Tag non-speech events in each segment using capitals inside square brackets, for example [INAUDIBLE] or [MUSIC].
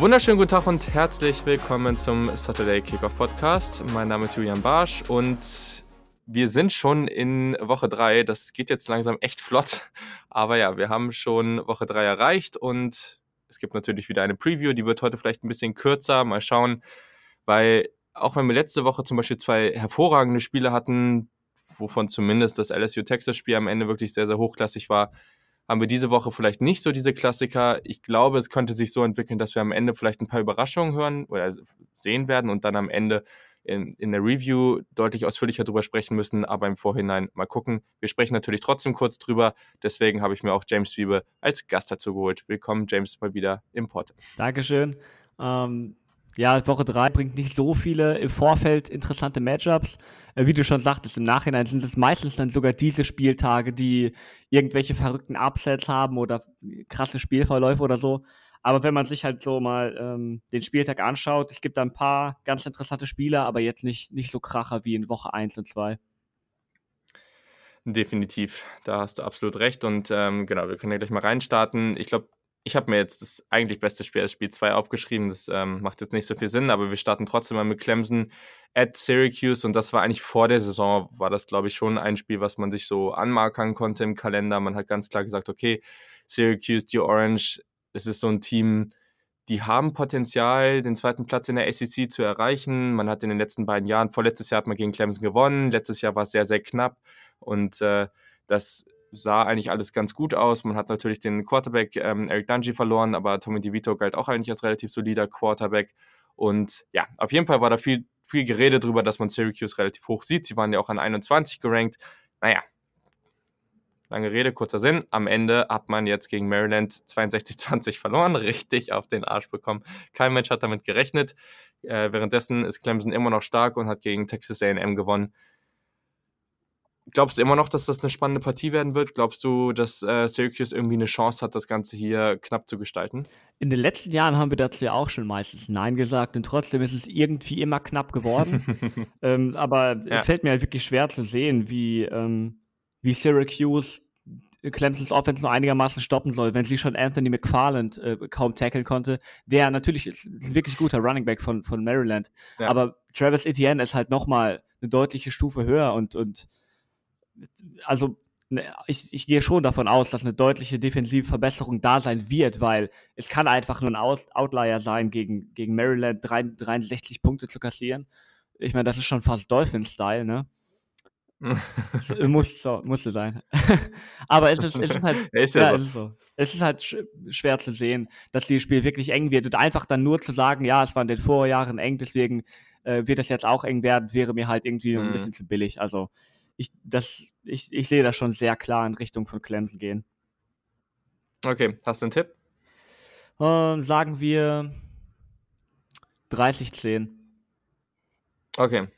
Wunderschönen guten Tag und herzlich willkommen zum Saturday Kickoff Podcast. Mein Name ist Julian Barsch und wir sind schon in Woche 3. Das geht jetzt langsam echt flott. Aber ja, wir haben schon Woche 3 erreicht und es gibt natürlich wieder eine Preview. Die wird heute vielleicht ein bisschen kürzer. Mal schauen, weil auch wenn wir letzte Woche zum Beispiel zwei hervorragende Spiele hatten, wovon zumindest das LSU-Texas-Spiel am Ende wirklich sehr, sehr hochklassig war, haben wir diese Woche vielleicht nicht so diese Klassiker. Ich glaube, es könnte sich so entwickeln, dass wir am Ende vielleicht ein paar Überraschungen hören oder sehen werden und dann am Ende in, in der Review deutlich ausführlicher drüber sprechen müssen, aber im Vorhinein mal gucken. Wir sprechen natürlich trotzdem kurz drüber, deswegen habe ich mir auch James Wiebe als Gast dazu geholt. Willkommen, James, mal wieder im Pod. Dankeschön. Ähm, ja, Woche 3 bringt nicht so viele im Vorfeld interessante Matchups. Äh, wie du schon sagtest, im Nachhinein sind es meistens dann sogar diese Spieltage, die irgendwelche verrückten Upsets haben oder krasse Spielverläufe oder so. Aber wenn man sich halt so mal ähm, den Spieltag anschaut, es gibt da ein paar ganz interessante Spieler, aber jetzt nicht, nicht so kracher wie in Woche 1 und 2. Definitiv, da hast du absolut recht. Und ähm, genau, wir können ja gleich mal reinstarten. Ich glaube, ich habe mir jetzt das eigentlich beste Spiel als Spiel 2 aufgeschrieben. Das ähm, macht jetzt nicht so viel Sinn, aber wir starten trotzdem mal mit Clemson at Syracuse. Und das war eigentlich vor der Saison, war das, glaube ich, schon ein Spiel, was man sich so anmarkern konnte im Kalender. Man hat ganz klar gesagt, okay, Syracuse, die Orange, es ist so ein Team, die haben Potenzial, den zweiten Platz in der SEC zu erreichen. Man hat in den letzten beiden Jahren, vorletztes Jahr hat man gegen Clemson gewonnen, letztes Jahr war es sehr, sehr knapp. Und äh, das sah eigentlich alles ganz gut aus. Man hat natürlich den Quarterback ähm, Eric Dungy verloren, aber Tommy DeVito galt auch eigentlich als relativ solider Quarterback. Und ja, auf jeden Fall war da viel, viel Gerede darüber, dass man Syracuse relativ hoch sieht. Sie waren ja auch an 21 gerankt. Naja, Lange Rede, kurzer Sinn. Am Ende hat man jetzt gegen Maryland 62-20 verloren, [LAUGHS] richtig auf den Arsch bekommen. Kein Mensch hat damit gerechnet. Äh, währenddessen ist Clemson immer noch stark und hat gegen Texas AM gewonnen. Glaubst du immer noch, dass das eine spannende Partie werden wird? Glaubst du, dass äh, Syracuse irgendwie eine Chance hat, das Ganze hier knapp zu gestalten? In den letzten Jahren haben wir dazu ja auch schon meistens Nein gesagt und trotzdem ist es irgendwie immer knapp geworden. [LAUGHS] ähm, aber ja. es fällt mir halt wirklich schwer zu sehen, wie, ähm, wie Syracuse Clemsons Offense nur einigermaßen stoppen soll, wenn sie schon Anthony McFarland äh, kaum tackeln konnte, der natürlich ist ein wirklich guter Running Back von, von Maryland, ja. aber Travis Etienne ist halt nochmal eine deutliche Stufe höher und, und also ne, ich, ich gehe schon davon aus, dass eine deutliche defensive Verbesserung da sein wird, weil es kann einfach nur ein Out Outlier sein, gegen, gegen Maryland 63 Punkte zu kassieren. Ich meine, das ist schon fast Dolphin-Style, ne? [LAUGHS] Muss, so, musste sein. [LAUGHS] Aber es ist, es ist halt, [LAUGHS] ist ja, ja so. Es, ist so. es ist halt sch schwer zu sehen, dass dieses Spiel wirklich eng wird. Und einfach dann nur zu sagen, ja, es war in den Vorjahren eng, deswegen äh, wird es jetzt auch eng werden, wäre mir halt irgendwie mhm. ein bisschen zu billig. Also ich, das, ich, ich sehe das schon sehr klar in Richtung von Clemson gehen. Okay, hast du einen Tipp? Ähm, sagen wir 30-10. Okay,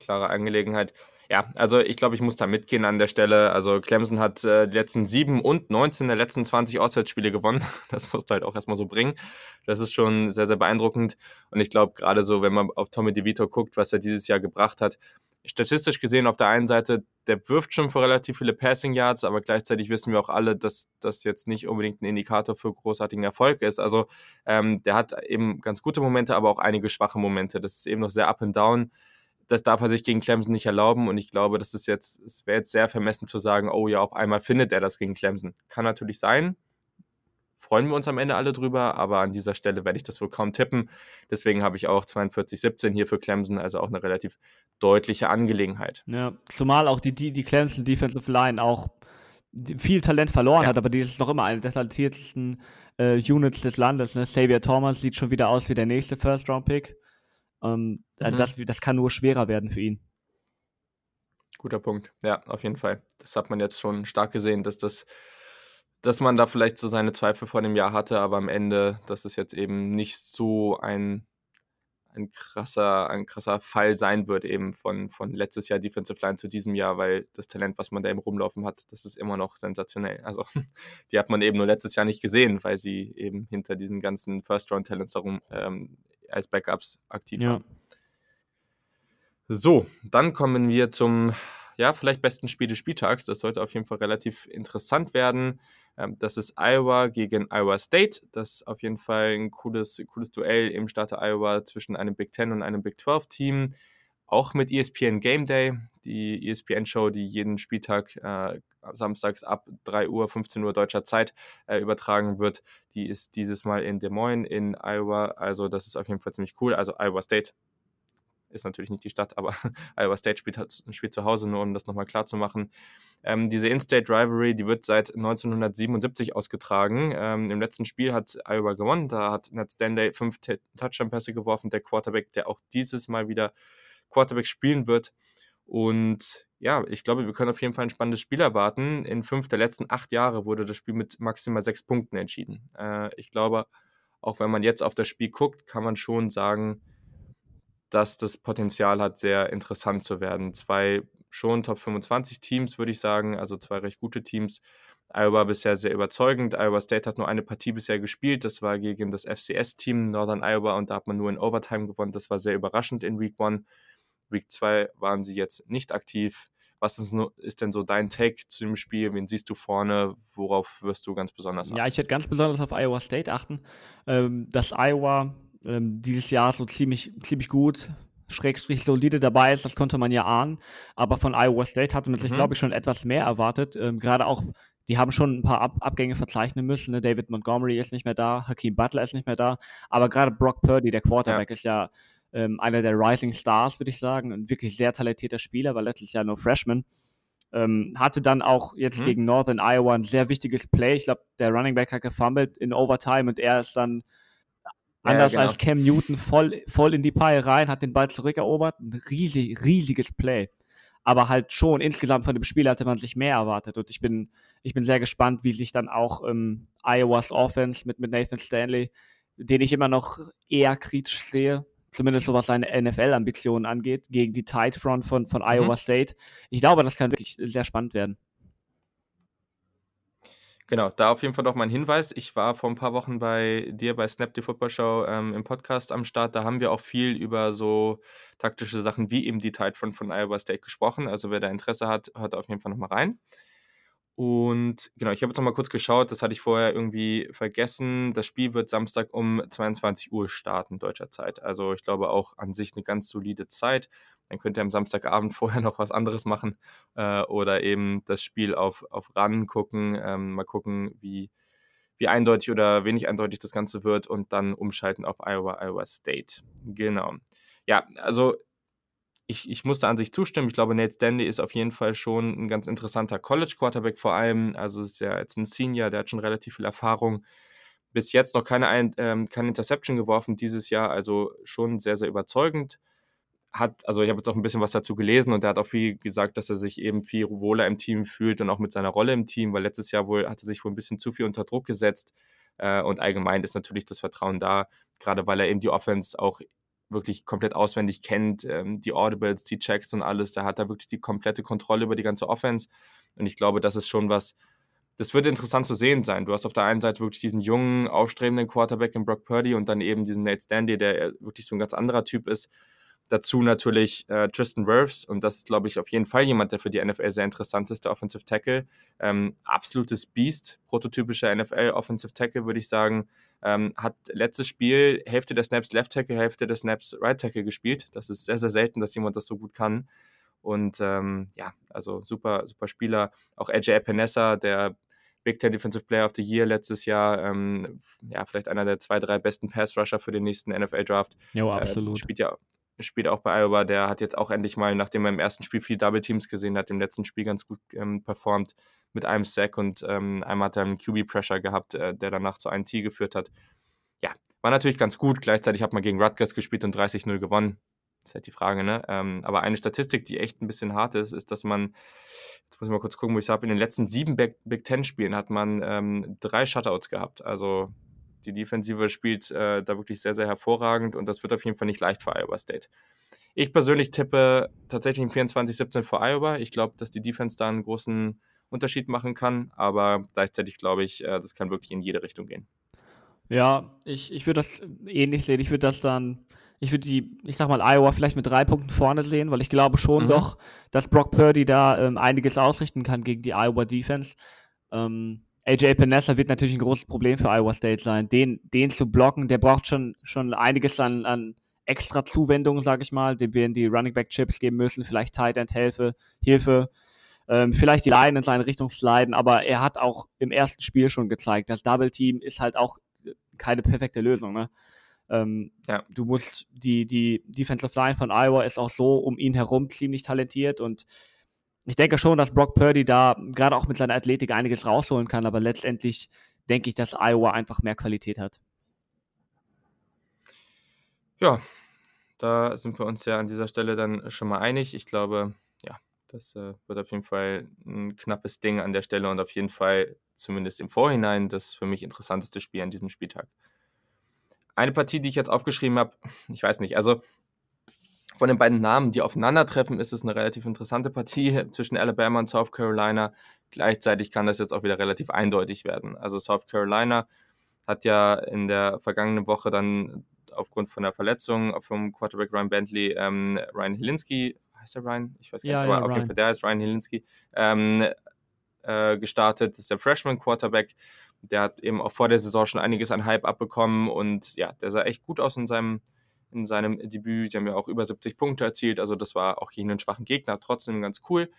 klare Angelegenheit. Ja, also ich glaube, ich muss da mitgehen an der Stelle. Also Clemson hat äh, die letzten sieben und 19 der letzten 20 Auswärtsspiele gewonnen. [LAUGHS] Das musst du halt auch erstmal so bringen. Das ist schon sehr, sehr beeindruckend. Und ich glaube, gerade so, wenn man auf Tommy DeVito guckt, was er dieses Jahr gebracht hat, statistisch gesehen auf der einen Seite, der wirft schon für relativ viele Passing Yards, aber gleichzeitig wissen wir auch alle, dass das jetzt nicht unbedingt ein Indikator für großartigen Erfolg ist. Also ähm, der hat eben ganz gute Momente, aber auch einige schwache Momente. Das ist eben noch sehr up and down das darf er sich gegen Clemson nicht erlauben. Und ich glaube, das ist jetzt, es wäre jetzt sehr vermessen zu sagen, oh ja, auf einmal findet er das gegen Clemson. Kann natürlich sein. Freuen wir uns am Ende alle drüber, aber an dieser Stelle werde ich das wohl kaum tippen. Deswegen habe ich auch 42-17 hier für Clemson, also auch eine relativ deutliche Angelegenheit. Ja, zumal auch die, die, die Clemson Defensive Line auch viel Talent verloren ja. hat, aber die ist noch immer eine der talentiertesten äh, Units des Landes. Ne? Xavier Thomas sieht schon wieder aus wie der nächste First-Round-Pick. Ähm, also mhm. das, das kann nur schwerer werden für ihn. Guter Punkt. Ja, auf jeden Fall. Das hat man jetzt schon stark gesehen, dass das, dass man da vielleicht so seine Zweifel vor dem Jahr hatte, aber am Ende, dass es jetzt eben nicht so ein, ein krasser, ein krasser Fall sein wird, eben von, von letztes Jahr Defensive Line zu diesem Jahr, weil das Talent, was man da eben rumlaufen hat, das ist immer noch sensationell. Also [LAUGHS] die hat man eben nur letztes Jahr nicht gesehen, weil sie eben hinter diesen ganzen First-Round-Talents herum ähm, als Backups aktiv ja. haben. So, dann kommen wir zum ja, vielleicht besten Spiel des Spieltags. Das sollte auf jeden Fall relativ interessant werden. Ähm, das ist Iowa gegen Iowa State. Das ist auf jeden Fall ein cooles, cooles Duell im Staate Iowa zwischen einem Big Ten und einem Big 12 Team. Auch mit ESPN Game Day, die ESPN-Show, die jeden Spieltag äh, samstags ab 3 Uhr, 15 Uhr deutscher Zeit äh, übertragen wird. Die ist dieses Mal in Des Moines in Iowa. Also das ist auf jeden Fall ziemlich cool. Also Iowa State ist natürlich nicht die Stadt, aber [LAUGHS] Iowa State spielt, spielt zu Hause, nur um das nochmal klar zu machen. Ähm, diese In-State Rivalry, die wird seit 1977 ausgetragen. Ähm, Im letzten Spiel hat Iowa gewonnen, da hat Ned Stanley fünf Touchdown-Pässe geworfen, der Quarterback, der auch dieses Mal wieder Quarterback spielen wird. Und ja, ich glaube, wir können auf jeden Fall ein spannendes Spiel erwarten. In fünf der letzten acht Jahre wurde das Spiel mit maximal sechs Punkten entschieden. Äh, ich glaube, auch wenn man jetzt auf das Spiel guckt, kann man schon sagen, dass das Potenzial hat, sehr interessant zu werden. Zwei schon Top 25 Teams, würde ich sagen, also zwei recht gute Teams. Iowa bisher sehr überzeugend. Iowa State hat nur eine Partie bisher gespielt. Das war gegen das FCS-Team Northern Iowa und da hat man nur in Overtime gewonnen. Das war sehr überraschend in Week 1. Week 2 waren sie jetzt nicht aktiv. Was ist, denn so dein Take zu dem Spiel? Wen siehst du vorne? Worauf wirst du ganz besonders achten? Ja, ich werde ganz besonders auf Iowa State achten. Ähm, dass Iowa ähm, dieses Jahr so ziemlich, ziemlich gut, schrägstrich solide dabei ist, das konnte man ja ahnen. Aber von Iowa State hatte man sich, mhm. glaube ich, schon etwas mehr erwartet. Ähm, Gerade auch, die haben schon ein paar Ab Abgänge verzeichnen müssen. Ne? David Montgomery ist nicht mehr da, Hakeem Butler ist nicht mehr da. Aber gerade Brock Purdy, der Quarterback, ja. ist ja ähm, einer der Rising Stars, würde ich sagen. Ein wirklich sehr talentierter Spieler, war letztes Jahr nur Freshman. Ähm, hatte dann auch jetzt mhm. gegen Northern Iowa ein sehr wichtiges Play. Ich glaube, der Running Back hat gefummelt in Overtime und er ist dann anders ja, genau. als Cam Newton voll, voll in die Paille rein, hat den Ball zurückerobert. Ein riesig, riesiges Play. Aber halt schon insgesamt von dem Spiel hatte man sich mehr erwartet. Und ich bin, ich bin sehr gespannt, wie sich dann auch ähm, Iowas Offense mit, mit Nathan Stanley, den ich immer noch eher kritisch sehe, zumindest so was seine NFL-Ambitionen angeht, gegen die Tight Front von, von Iowa mhm. State. Ich glaube, das kann wirklich sehr spannend werden. Genau, da auf jeden Fall noch mal ein Hinweis. Ich war vor ein paar Wochen bei dir bei Snap the Football Show ähm, im Podcast am Start. Da haben wir auch viel über so taktische Sachen wie eben die Tight Front von Iowa State gesprochen. Also wer da Interesse hat, hört auf jeden Fall noch mal rein. Und genau, ich habe jetzt noch mal kurz geschaut, das hatte ich vorher irgendwie vergessen. Das Spiel wird Samstag um 22 Uhr starten, deutscher Zeit. Also ich glaube auch an sich eine ganz solide Zeit. Dann könnt ihr am Samstagabend [LAUGHS] vorher noch was anderes machen äh, oder eben das Spiel auf, auf RAN gucken, ähm, mal gucken, wie, wie eindeutig oder wenig eindeutig das Ganze wird und dann umschalten auf Iowa, Iowa State. Genau. Ja, also ich, ich muss da an sich zustimmen. Ich glaube, Nate Stanley ist auf jeden Fall schon ein ganz interessanter College-Quarterback vor allem. Also ist ja jetzt ein Senior, der hat schon relativ viel Erfahrung. Bis jetzt noch keine, ähm, keine Interception geworfen dieses Jahr, also schon sehr, sehr überzeugend. Hat, also ich habe jetzt auch ein bisschen was dazu gelesen und er hat auch viel gesagt, dass er sich eben viel wohler im Team fühlt und auch mit seiner Rolle im Team, weil letztes Jahr wohl hat er sich wohl ein bisschen zu viel unter Druck gesetzt. Äh, und allgemein ist natürlich das Vertrauen da, gerade weil er eben die Offense auch wirklich komplett auswendig kennt, ähm, die Audibles, die Checks und alles, da hat er wirklich die komplette Kontrolle über die ganze Offense. Und ich glaube, das ist schon was, das wird interessant zu sehen sein. Du hast auf der einen Seite wirklich diesen jungen, aufstrebenden Quarterback in Brock Purdy und dann eben diesen Nate Stanley, der wirklich so ein ganz anderer Typ ist. Dazu natürlich äh, Tristan Wirfs und das ist, glaube ich, auf jeden Fall jemand, der für die NFL sehr interessant ist, der Offensive Tackle. Ähm, absolutes Beast, prototypischer NFL Offensive Tackle, würde ich sagen. Ähm, hat letztes Spiel Hälfte der Snaps Left Tackle, Hälfte der Snaps Right Tackle gespielt. Das ist sehr, sehr selten, dass jemand das so gut kann. Und ähm, ja, also super, super Spieler. Auch AJ Epinesa, der Big Ten Defensive Player of the Year letztes Jahr, ähm, ja, vielleicht einer der zwei, drei besten Pass Rusher für den nächsten NFL Draft. Ja, absolut. Äh, spielt ja spielt auch bei Iowa, der hat jetzt auch endlich mal, nachdem er im ersten Spiel viel Double Teams gesehen hat, im letzten Spiel ganz gut ähm, performt mit einem Sack und ähm, einmal hat er einen QB-Pressure gehabt, äh, der danach zu einem T geführt hat. Ja, war natürlich ganz gut. Gleichzeitig hat man gegen Rutgers gespielt und 30-0 gewonnen. Das ist halt die Frage, ne? Ähm, aber eine Statistik, die echt ein bisschen hart ist, ist, dass man, jetzt muss ich mal kurz gucken, wo ich es habe, in den letzten sieben Big, Big Ten-Spielen hat man ähm, drei Shutouts gehabt. Also die Defensive spielt äh, da wirklich sehr, sehr hervorragend und das wird auf jeden Fall nicht leicht für Iowa State. Ich persönlich tippe tatsächlich im 24-17 für Iowa. Ich glaube, dass die Defense da einen großen Unterschied machen kann, aber gleichzeitig glaube ich, äh, das kann wirklich in jede Richtung gehen. Ja, ich, ich würde das ähnlich sehen. Ich würde das dann, ich würde die, ich sag mal, Iowa vielleicht mit drei Punkten vorne sehen, weil ich glaube schon mhm. doch, dass Brock Purdy da ähm, einiges ausrichten kann gegen die Iowa Defense. Ähm, AJ Panessa wird natürlich ein großes Problem für Iowa State sein. Den, den zu blocken, der braucht schon, schon einiges an, an extra Zuwendungen, sage ich mal. Dem werden die Running Back Chips geben müssen, vielleicht Tight End Hilfe, Hilfe ähm, vielleicht die Line in seine Richtung sliden, aber er hat auch im ersten Spiel schon gezeigt, das Double Team ist halt auch keine perfekte Lösung. Ne? Ähm, ja. Du musst, die, die Defensive Line von Iowa ist auch so um ihn herum ziemlich talentiert und ich denke schon, dass Brock Purdy da gerade auch mit seiner Athletik einiges rausholen kann, aber letztendlich denke ich, dass Iowa einfach mehr Qualität hat. Ja, da sind wir uns ja an dieser Stelle dann schon mal einig. Ich glaube, ja, das äh, wird auf jeden Fall ein knappes Ding an der Stelle und auf jeden Fall zumindest im Vorhinein das für mich interessanteste Spiel an diesem Spieltag. Eine Partie, die ich jetzt aufgeschrieben habe, ich weiß nicht, also von den beiden Namen, die aufeinandertreffen, ist es eine relativ interessante Partie [LAUGHS] zwischen Alabama und South Carolina. Gleichzeitig kann das jetzt auch wieder relativ eindeutig werden. Also South Carolina hat ja in der vergangenen Woche dann aufgrund von der Verletzung vom Quarterback Ryan Bentley ähm, Ryan Hilinski, heißt der Ryan? Ich weiß gar nicht, ja, aber ja, auf jeden Fall der ist Ryan Hilinski, ähm, äh, gestartet. Das ist der Freshman Quarterback. Der hat eben auch vor der Saison schon einiges an Hype abbekommen und ja, der sah echt gut aus in seinem in seinem Debüt. Sie haben ja auch über 70 Punkte erzielt, also das war auch gegen einen schwachen Gegner trotzdem ganz cool.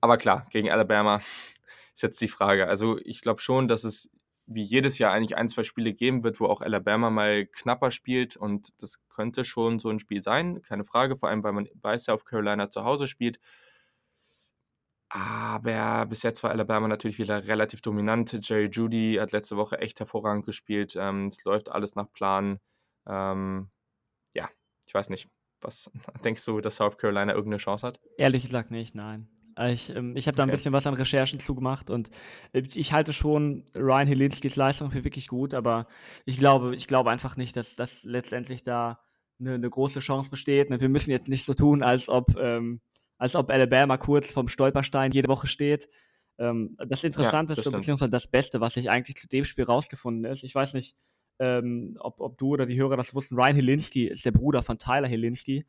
Aber klar, gegen Alabama [LAUGHS] ist jetzt die Frage. Also ich glaube schon, dass es wie jedes Jahr eigentlich ein, zwei Spiele geben wird, wo auch Alabama mal knapper spielt und das könnte schon so ein Spiel sein, keine Frage, vor allem weil man bei South Carolina zu Hause spielt. Aber bis jetzt war Alabama natürlich wieder relativ dominant. Jerry Judy hat letzte Woche echt hervorragend gespielt. Ähm, es läuft alles nach Plan. Ähm, ja, ich weiß nicht. Was [LAUGHS] denkst du, dass South Carolina irgendeine Chance hat? Ehrlich gesagt nicht, nein. Ich, ähm, ich habe da ein bisschen was an Recherchen zugemacht und äh, ich halte schon Ryan Helinskis Leistung für wirklich gut, aber ich glaube, ich glaube einfach nicht, dass das letztendlich da eine, eine große Chance besteht. Wir müssen jetzt nicht so tun, als ob, ähm, als ob Alabama kurz vom Stolperstein jede Woche steht. Ähm, das Interessanteste, ja, beziehungsweise das Beste, was sich eigentlich zu dem Spiel rausgefunden ist, ich weiß nicht, ähm, ob, ob du oder die Hörer das wussten, Ryan Helinski ist der Bruder von Tyler Helinski,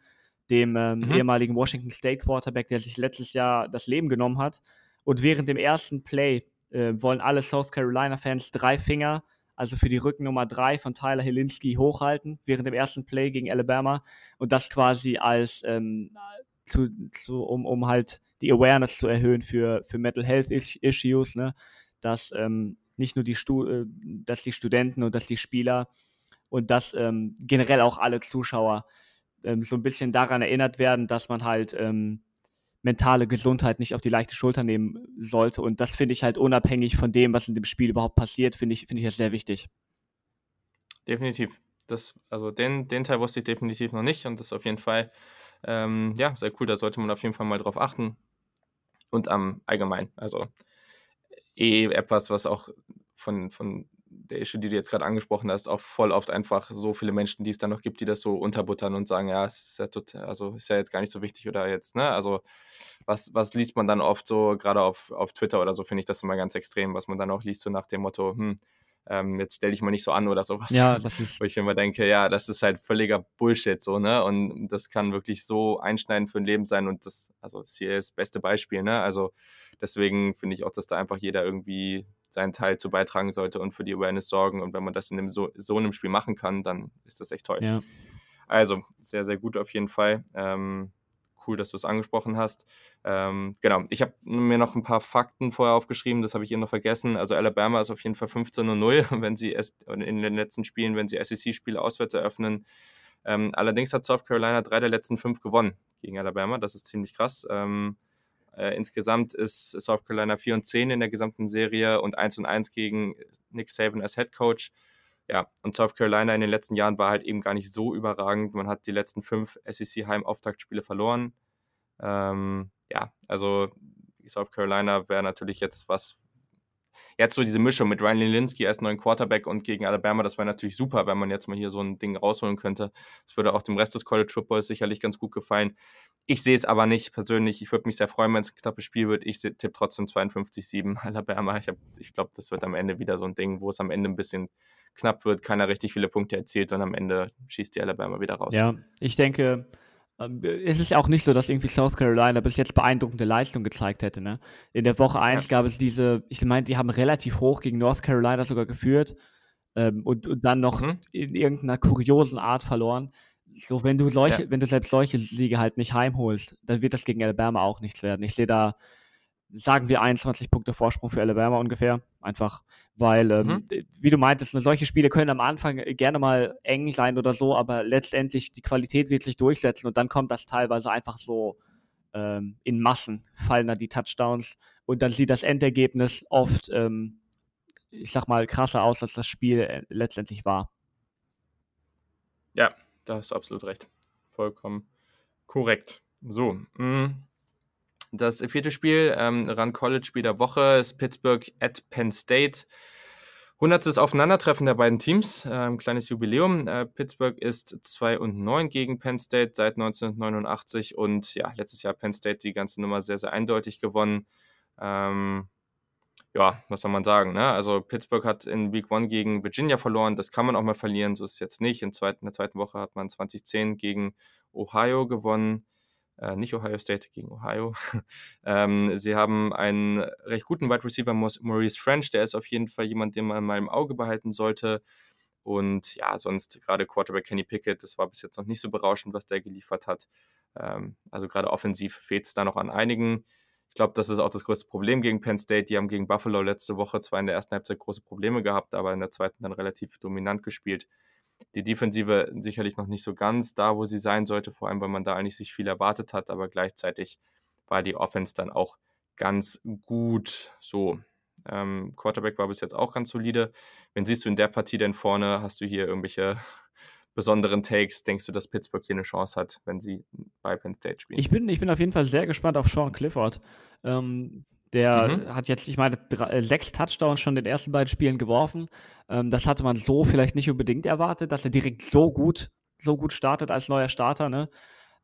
dem ähm, mhm. ehemaligen Washington State Quarterback, der sich letztes Jahr das Leben genommen hat. Und während dem ersten Play äh, wollen alle South Carolina-Fans drei Finger, also für die Rückennummer drei von Tyler Helinski, hochhalten, während dem ersten Play gegen Alabama. Und das quasi als, ähm, zu, zu, um, um halt die Awareness zu erhöhen für, für Mental Health Issues, ne? dass ähm, nicht nur die, Stu äh, dass die Studenten und dass die Spieler und dass ähm, generell auch alle Zuschauer ähm, so ein bisschen daran erinnert werden, dass man halt ähm, mentale Gesundheit nicht auf die leichte Schulter nehmen sollte. Und das finde ich halt unabhängig von dem, was in dem Spiel überhaupt passiert, finde ich, finde ich das sehr wichtig. Definitiv. Das, also den, den Teil wusste ich definitiv noch nicht und das ist auf jeden Fall ähm, ja, sehr cool. Da sollte man auf jeden Fall mal drauf achten. Und am ähm, allgemein. Also eh etwas, was auch von, von der Issue, die du jetzt gerade angesprochen hast, auch voll oft einfach so viele Menschen, die es dann noch gibt, die das so unterbuttern und sagen, ja, es ist ja total, also ist ja jetzt gar nicht so wichtig oder jetzt, ne? Also was, was liest man dann oft so, gerade auf, auf Twitter oder so, finde ich das immer ganz extrem, was man dann auch liest, so nach dem Motto, hm, ähm, jetzt stell dich mal nicht so an oder sowas. Ja, [LAUGHS] das ist. Wo ich immer denke, ja, das ist halt völliger Bullshit, so, ne? Und das kann wirklich so einschneidend für ein Leben sein und das, also das hier ist das beste Beispiel, ne? Also deswegen finde ich auch, dass da einfach jeder irgendwie seinen Teil zu beitragen sollte und für die Awareness sorgen. Und wenn man das in einem so, so einem Spiel machen kann, dann ist das echt toll. Ja. Also, sehr, sehr gut auf jeden Fall. Ähm, cool, dass du es angesprochen hast. Ähm, genau, ich habe mir noch ein paar Fakten vorher aufgeschrieben, das habe ich eben noch vergessen. Also Alabama ist auf jeden Fall 15 und 0, wenn sie in den letzten Spielen, wenn sie SEC-Spiele auswärts eröffnen. Ähm, allerdings hat South Carolina drei der letzten fünf gewonnen gegen Alabama. Das ist ziemlich krass. Ähm, äh, insgesamt ist South Carolina 4 und 10 in der gesamten Serie und 1 und 1 gegen Nick Saban als Head Coach. Ja, und South Carolina in den letzten Jahren war halt eben gar nicht so überragend. Man hat die letzten fünf SEC-Heim-Auftaktspiele verloren. Ähm, ja, also South Carolina wäre natürlich jetzt was. Jetzt so diese Mischung mit Ryan Lilinski als neuen Quarterback und gegen Alabama, das wäre natürlich super, wenn man jetzt mal hier so ein Ding rausholen könnte. Das würde auch dem Rest des College Footballs sicherlich ganz gut gefallen. Ich sehe es aber nicht persönlich. Ich würde mich sehr freuen, wenn es ein knappes Spiel wird. Ich tippe trotzdem 52-7 [LAUGHS] Alabama. Ich, ich glaube, das wird am Ende wieder so ein Ding, wo es am Ende ein bisschen knapp wird, keiner richtig viele Punkte erzielt und am Ende schießt die Alabama wieder raus. Ja, ich denke, Ähm, es ist ja auch nicht so, dass irgendwie South Carolina bis jetzt beeindruckende Leistung gezeigt hätte. Ne? In der Woche 1 ja. gab es diese, ich meine, die haben relativ hoch gegen North Carolina sogar geführt ähm, und, und dann noch mhm. in irgendeiner kuriosen Art verloren. So, wenn du solche, ja. wenn du selbst solche Siege halt nicht heimholst, dann wird das gegen Alabama auch nichts werden. Ich sehe da sagen wir 21 Punkte Vorsprung für Alabama ungefähr. Einfach, weil, ähm, mhm. wie du meintest, ne, solche Spiele können am Anfang gerne mal eng sein oder so, aber letztendlich die Qualität wird sich durchsetzen und dann kommt das teilweise einfach so ähm, in Massen, fallen da die Touchdowns und dann sieht das Endergebnis oft, ähm, ich sag mal, krasser aus, als das Spiel äh, letztendlich war. Ja, da hast du absolut recht. Vollkommen korrekt. So, mh. Das vierte Spiel, ähm, Run College Spiel der Woche, ist Pittsburgh at Penn State. 100. Aufeinandertreffen der beiden Teams, ähm, kleines Jubiläum. Äh, Pittsburgh ist 2 und 9 gegen Penn State seit 1989 und ja, letztes Jahr Penn State die ganze Nummer sehr, sehr eindeutig gewonnen. Ähm, ja, was soll man sagen? Ne? Also Pittsburgh hat in Week 1 gegen Virginia verloren, das kann man auch mal verlieren, so ist es jetzt nicht. In, zweiten, in der zweiten Woche hat man 2010 gegen Ohio gewonnen äh, nicht Ohio State gegen Ohio. [LAUGHS] ähm, sie haben einen recht guten Wide Receiver, Maurice French, der ist auf jeden Fall jemand, den man mal im Auge behalten sollte. Und ja, sonst gerade Quarterback Kenny Pickett, das war bis jetzt noch nicht so berauschend, was der geliefert hat. Ähm, also gerade offensiv fehlt es da noch an einigen. Ich glaube, das ist auch das größte Problem gegen Penn State. Die haben gegen Buffalo letzte Woche zwar in der ersten Halbzeit große Probleme gehabt, aber in der zweiten dann relativ dominant gespielt die Defensive sicherlich noch nicht so ganz da, wo sie sein sollte, vor allem weil man da eigentlich sich viel erwartet hat, aber gleichzeitig war die Offense dann auch ganz gut so. Ähm, Quarterback war bis jetzt auch ganz solide. Wen siehst du in der Partie denn vorne? Hast du hier irgendwelche [LAUGHS] besonderen Takes? Denkst du, dass Pittsburgh hier eine Chance hat, wenn sie bei Penn State spielen? Ich bin, ich bin auf jeden Fall sehr gespannt auf Sean Clifford. Ähm, der mhm. hat jetzt, ich meine, drei, äh, sechs Touchdowns schon in den ersten beiden Spielen geworfen. Ähm, das hatte man so vielleicht nicht unbedingt erwartet, dass er direkt so gut, so gut startet als neuer Starter. Ne?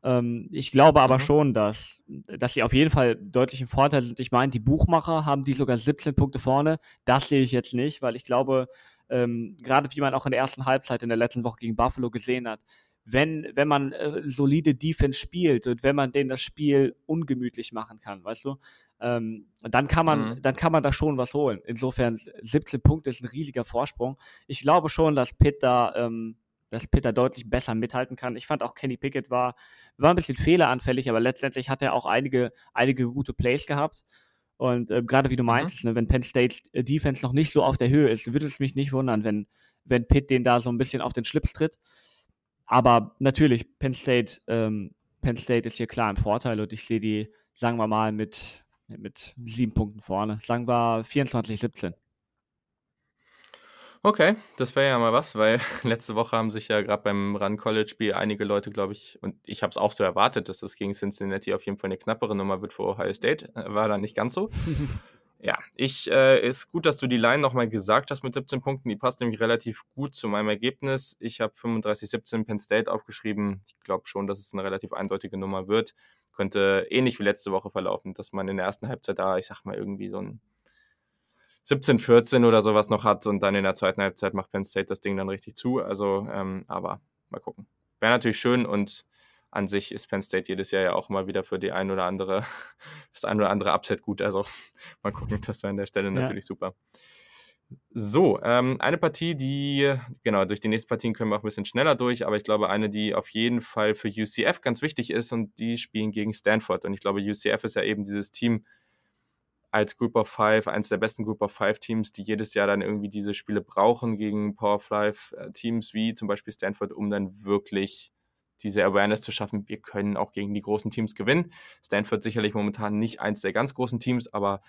Ähm, ich glaube aber mhm. schon, dass, dass sie auf jeden Fall deutlich im Vorteil sind. Ich meine, die Buchmacher haben die sogar 17 Punkte vorne. Das sehe ich jetzt nicht, weil ich glaube, ähm, gerade wie man auch in der ersten Halbzeit in der letzten Woche gegen Buffalo gesehen hat, wenn, wenn man äh, solide Defense spielt und wenn man denen das Spiel ungemütlich machen kann, weißt du, ähm, dann kann man, mhm. dann kann man da schon was holen. Insofern 17 Punkte ist ein riesiger Vorsprung. Ich glaube schon, dass Pitt da, ähm, dass Pitt da deutlich besser mithalten kann. Ich fand auch Kenny Pickett war, war ein bisschen fehleranfällig, aber letztendlich hat er auch einige, einige gute Plays gehabt. Und äh, gerade wie du meintest, mhm. ne, wenn Penn States äh, Defense noch nicht so auf der Höhe ist, würde es mich nicht wundern, wenn, wenn Pitt den da so ein bisschen auf den Schlips tritt. Aber natürlich, Penn State, ähm, Penn State ist hier klar im Vorteil und ich sehe die, sagen wir mal, mit mit sieben Punkten vorne. Sagen wir 24, 17. Okay, das wäre ja mal was, weil [LAUGHS] letzte Woche haben sich ja gerade beim Run College Spiel einige Leute, glaube ich, und ich habe es auch so erwartet, dass das gegen Cincinnati auf jeden Fall eine knappere Nummer wird für Ohio State. Äh, war dann nicht ganz so. [LAUGHS] ja, ich äh, ist gut, dass du die Line nochmal gesagt hast mit 17 Punkten. Die passt nämlich relativ gut zu meinem Ergebnis. Ich habe 35-17 Penn State aufgeschrieben. Ich glaube schon, dass es eine relativ eindeutige Nummer wird könnte ähnlich wie letzte Woche verlaufen, dass man in der ersten Halbzeit da, ich sag mal, irgendwie so ein 17, 14 oder sowas noch hat und dann in der zweiten Halbzeit macht Penn State das Ding dann richtig zu. Also, ähm, aber mal gucken. Wäre natürlich schön und an sich ist Penn State jedes Jahr ja auch immer wieder für die ein oder andere, [LAUGHS] das ein oder andere Upset gut. Also [LAUGHS] mal gucken, das wäre an der Stelle ja. natürlich super. So, ähm, eine Partie, die, genau, durch die nächsten Partien können wir auch ein bisschen schneller durch, aber ich glaube, eine, die auf jeden Fall für UCF ganz wichtig ist und die spielen gegen Stanford. Und ich glaube, UCF ist ja eben dieses Team als Group of Five, eines der besten Group of Five Teams, die jedes Jahr dann irgendwie diese Spiele brauchen gegen Power Five äh, Teams wie zum Beispiel Stanford, um dann wirklich diese Awareness zu schaffen, wir können auch gegen die großen Teams gewinnen. Stanford sicherlich momentan nicht eins der ganz großen Teams, aber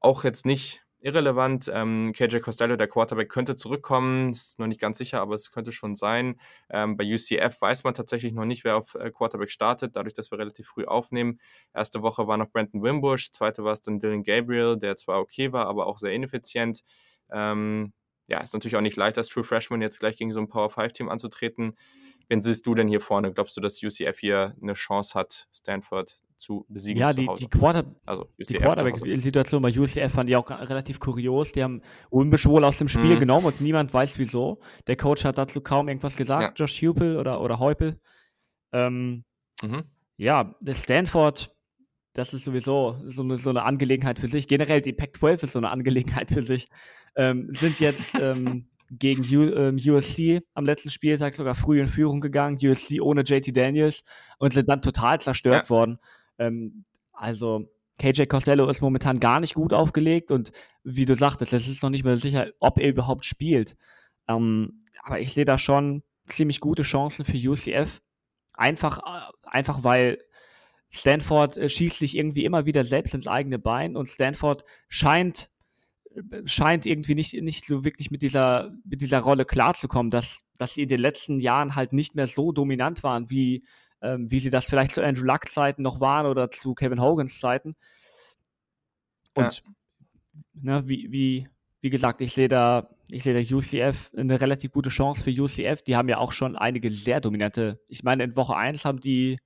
auch jetzt nicht irrelevant. Ähm, KJ Costello, der Quarterback, könnte zurückkommen. Ist noch nicht ganz sicher, aber es könnte schon sein. Ähm, bei UCF weiß man tatsächlich noch nicht, wer auf äh, Quarterback startet, dadurch, dass wir relativ früh aufnehmen. Erste Woche war noch Brandon Wimbush, zweite war es dann Dylan Gabriel, der zwar okay war, aber auch sehr ineffizient. Ähm, ja, ist natürlich auch nicht leicht, als True Freshman jetzt gleich gegen so ein Power 5 Team anzutreten. Wen siehst du denn hier vorne? Glaubst du, dass UCF hier eine Chance hat, Stanford zu besiegen. Ja, die, die, Quarter also die Quarterback-Situation bei UCF fand ich auch relativ kurios. Die haben Ulmbisch wohl aus dem Spiel mhm. genommen und niemand weiß wieso. Der Coach hat dazu kaum irgendwas gesagt, ja. Josh Hupel oder, oder Heupel. Ähm, Mhm. Ja, Stanford, das ist sowieso so eine, so eine Angelegenheit für sich. Generell die Pac-12 ist so eine Angelegenheit für sich. Ähm, sind jetzt [LAUGHS] ähm, gegen U, ähm, USC am letzten Spieltag sogar früh in Führung gegangen. USC ohne JT Daniels und sind dann total zerstört ja. worden. Ähm, also KJ Costello ist momentan gar nicht gut aufgelegt und wie du sagtest, es ist noch nicht mehr sicher, ob er überhaupt spielt. Ähm, aber ich sehe da schon ziemlich gute Chancen für UCF. Einfach, äh, einfach weil Stanford äh, schießt sich irgendwie immer wieder selbst ins eigene Bein und Stanford scheint, scheint irgendwie nicht, nicht so wirklich mit dieser, mit dieser Rolle klarzukommen, dass, dass sie in den letzten Jahren halt nicht mehr so dominant waren, wie ähm, wie sie das vielleicht zu Andrew Luck Zeiten noch waren oder zu Kevin Hogans Zeiten. Und ja. ne, wie, wie, wie gesagt, ich sehe da, ich sehe da UCF eine relativ gute Chance für UCF. Die haben ja auch schon einige sehr dominante, ich meine, in Woche 1 haben die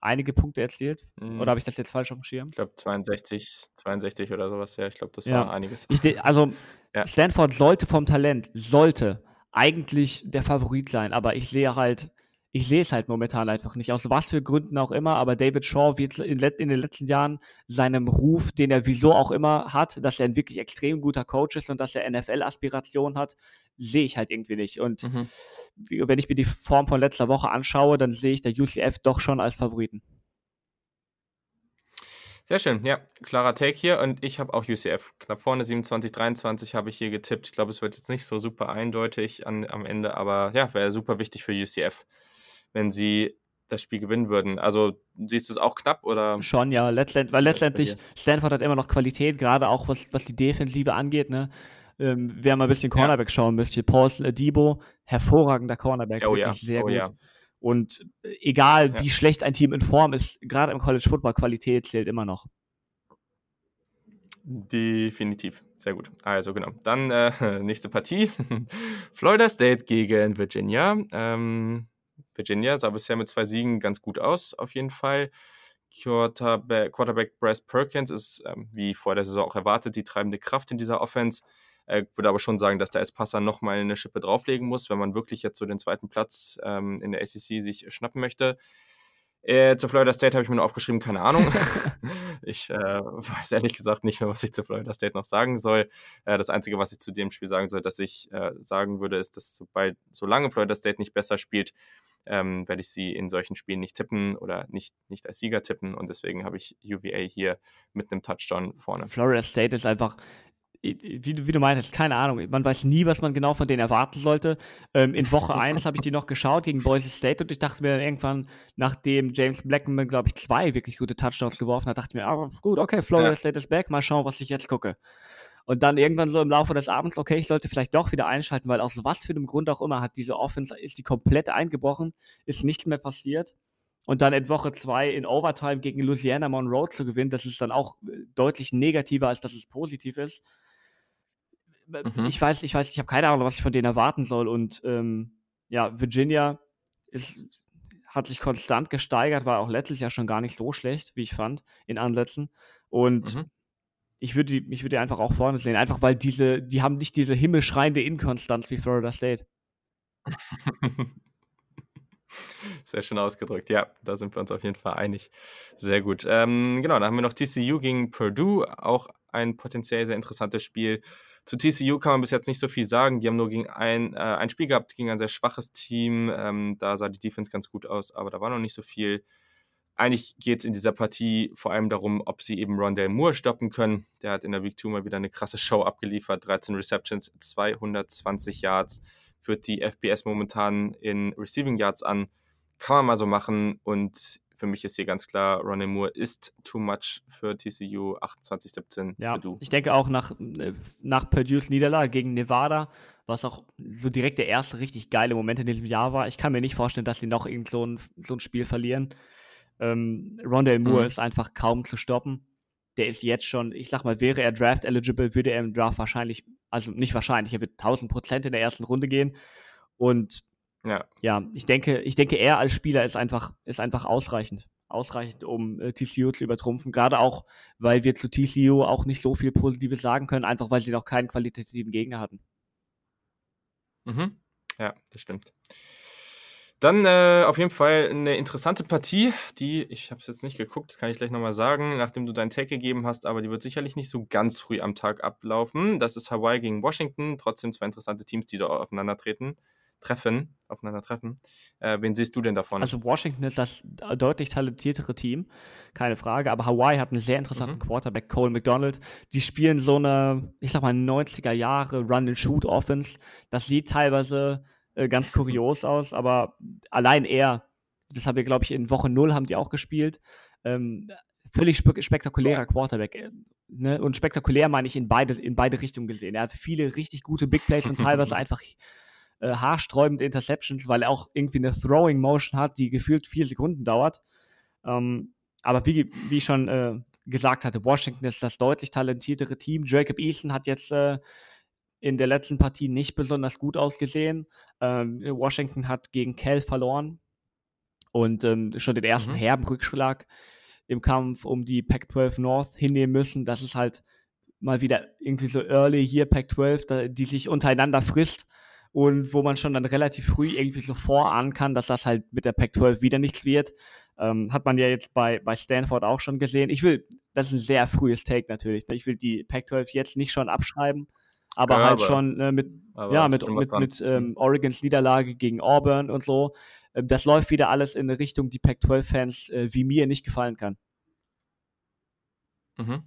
einige Punkte erzielt. Mhm. Oder habe ich das jetzt falsch auf dem Schirm? Ich glaube 62, 62 oder sowas, ja, ich glaube, das ja. war einiges. Ich, also [LAUGHS] ja. Stanford sollte vom Talent, sollte eigentlich der Favorit sein, aber ich sehe halt ich sehe es halt momentan einfach nicht, aus was für Gründen auch immer, aber David Shaw wird in, in, den letzten Jahren seinem Ruf, den er wieso auch immer hat, dass er ein wirklich extrem guter Coach ist und dass er NFL-Aspirationen hat, sehe ich halt irgendwie nicht. Und mhm. wenn ich mir die Form von letzter Woche anschaue, dann sehe ich der UCF doch schon als Favoriten. Sehr schön, ja, klarer Take hier und ich habe auch UCF. Knapp vorne 27, 23 habe ich hier getippt. Ich glaube, es wird jetzt nicht so super eindeutig an, am Ende, aber ja, wäre super wichtig für UCF wenn sie das Spiel gewinnen würden. Also siehst du es auch knapp oder? Schon, ja, letztend, weil letztendlich Stanford hat immer noch Qualität, gerade auch was, was die Defensive angeht. Ne? Ähm, wer mal ein bisschen Cornerback ja. schauen möchte, Paul Debo, hervorragender Cornerback, oh, wirklich ja. sehr oh, gut. Ja. Und egal, wie schlecht ein Team in Form ist, gerade im College Football, Qualität zählt immer noch. Definitiv. Sehr gut. Also genau. Dann äh, [LAUGHS] nächste Partie. [LAUGHS] Florida State gegen Virginia. Ähm, Virginia sah bisher mit zwei Siegen ganz gut aus, auf jeden Fall. Quarterback, Quarterback Bryce Perkins ist, ähm, wie vor der Saison auch erwartet, die treibende Kraft in dieser Offense. Ich würde aber schon sagen, dass der S-Passer nochmal eine Schippe drauflegen muss, wenn man wirklich jetzt so den zweiten Platz ähm, in der ACC sich schnappen möchte. Äh, zu Florida State habe ich mir nur aufgeschrieben, keine Ahnung. [LAUGHS] [LAUGHS] ich äh, weiß ehrlich gesagt nicht mehr, was ich zu Florida State noch sagen soll. Äh, das Einzige, was ich zu dem Spiel sagen soll, dass ich äh, sagen würde, ist, dass sobald, solange Florida State nicht besser spielt, ähm, werde ich sie in solchen Spielen nicht tippen oder nicht, nicht als Sieger tippen. Und deswegen habe ich UVA hier mit einem Touchdown vorne. Florida State ist einfach, wie du, wie du meintest, keine Ahnung. Man weiß nie, was man genau von denen erwarten sollte. Ähm, in Woche [LAUGHS] 1 habe ich die noch geschaut gegen Boise State und ich dachte mir dann irgendwann, nachdem James Blackman, glaube ich, zwei wirklich gute Touchdowns geworfen hat, dachte ich mir, ah, gut, okay, Florida ja. State ist back, mal schauen, was ich jetzt gucke. Und dann irgendwann so im Laufe des Abends, okay, ich sollte vielleicht doch wieder einschalten, weil aus was für einem Grund auch immer hat diese Offense, ist die komplett eingebrochen, ist nichts mehr passiert. Und dann in Woche zwei in Overtime gegen Louisiana Monroe zu gewinnen, das ist dann auch äh, deutlich negativer, als dass es positiv ist. Mhm. Ich weiß, ich weiß, ich habe keine Ahnung, was ich von denen erwarten soll. Und ähm, ja, Virginia ist, hat sich konstant gesteigert, war auch letztes Jahr schon gar nicht so schlecht, wie ich fand, in Ansätzen. Und mhm ich würde ich würde einfach auch vorne sehen, einfach weil diese, die haben nicht diese himmelschreiende Inkonstanz wie Florida State. [LAUGHS] Sehr schön ausgedrückt. Ja, da sind wir uns auf jeden Fall einig. Sehr gut. Ähm, genau, dann haben wir noch TCU gegen Purdue, auch ein potenziell sehr interessantes Spiel. Zu TCU kann man bis jetzt nicht so viel sagen. Die haben nur gegen ein, äh, ein Spiel gehabt gegen ein sehr schwaches Team. Ähm, da sah die Defense ganz gut aus, aber da war noch nicht so viel eigentlich geht es in dieser Partie vor allem darum, ob sie eben Rondell Moore stoppen können. Der hat in der Week 2 mal wieder eine krasse Show abgeliefert. 13 Receptions, 220 Yards. Führt die FBS momentan in Receiving Yards an. Kann man mal so machen. Und für mich ist hier ganz klar, Rondell Moore ist too much für TCU 28-17. Ja, ich denke auch nach, äh, nach Purdue's Niederlage gegen Nevada, was auch so direkt der erste richtig geile Moment in diesem Jahr war. Ich kann mir nicht vorstellen, dass sie noch irgend so ein, so ein Spiel verlieren. Ähm, Rondell Moore mhm. ist einfach kaum zu stoppen. Der ist jetzt schon, ich sag mal, wäre er Draft eligible, würde er im Draft wahrscheinlich, also nicht wahrscheinlich, er wird 1000 Prozent in der ersten Runde gehen. Und ja. ja, ich denke, ich denke, er als Spieler ist einfach, ist einfach ausreichend. Ausreichend, um äh, TCU zu übertrumpfen. Gerade auch, weil wir zu TCU auch nicht so viel Positives sagen können, einfach weil sie noch keinen qualitativen Gegner hatten. Mhm. Ja, das stimmt. Dann äh, auf jeden Fall eine interessante Partie, die, ich habe es jetzt nicht geguckt, das kann ich gleich nochmal sagen, nachdem du deinen Take gegeben hast, aber die wird sicherlich nicht so ganz früh am Tag ablaufen. Das ist Hawaii gegen Washington, trotzdem zwei interessante Teams, die da aufeinandertreten treffen, aufeinandertreffen. Äh, wen siehst du denn davon? Also Washington ist das deutlich talentiertere Team, keine Frage, aber Hawaii hat einen sehr interessanten mhm. Quarterback, Cole McDonald. Die spielen so eine, ich sag mal, 90er Jahre Run-and-Shoot-Offense. Das sieht teilweise äh, ganz kurios aus, aber allein er, das haben wir, glaube ich, in Woche 0 haben die auch gespielt. Ähm, völlig spe spektakulärer Quarterback. Äh, ne? Und spektakulär meine ich in beide, in beide Richtungen gesehen. Er hat viele richtig gute Big Plays und teilweise [LAUGHS] einfach äh, haarsträubende Interceptions, weil er auch irgendwie eine Throwing Motion hat, die gefühlt vier Sekunden dauert. Ähm, aber wie, wie ich schon äh, gesagt hatte, Washington ist das deutlich talentiertere Team. Jacob Eason hat jetzt äh, in der letzten Partie nicht besonders gut ausgesehen. Ähm, Washington hat gegen Cal verloren und ähm, schon den ersten mhm. herben Rückschlag im Kampf um die Pac-12 North hinnehmen müssen. Das ist halt mal wieder irgendwie so early hier Pac-12, die sich untereinander frisst und wo man schon dann relativ früh irgendwie so vorahnen kann, dass das halt mit der Pac-12 wieder nichts wird. Ähm, hat man ja jetzt bei, bei Stanford auch schon gesehen. Ich will, das ist ein sehr frühes Take natürlich. Ne? Ich will die Pac-12 jetzt nicht schon abschreiben, aber ja, halt aber, schon äh, mit, ja, mit, mit, mit ähm, Oregons Niederlage gegen Auburn und so. Ähm, das läuft wieder alles in eine Richtung, die Pac-12-Fans äh, wie mir nicht gefallen kann. Mhm.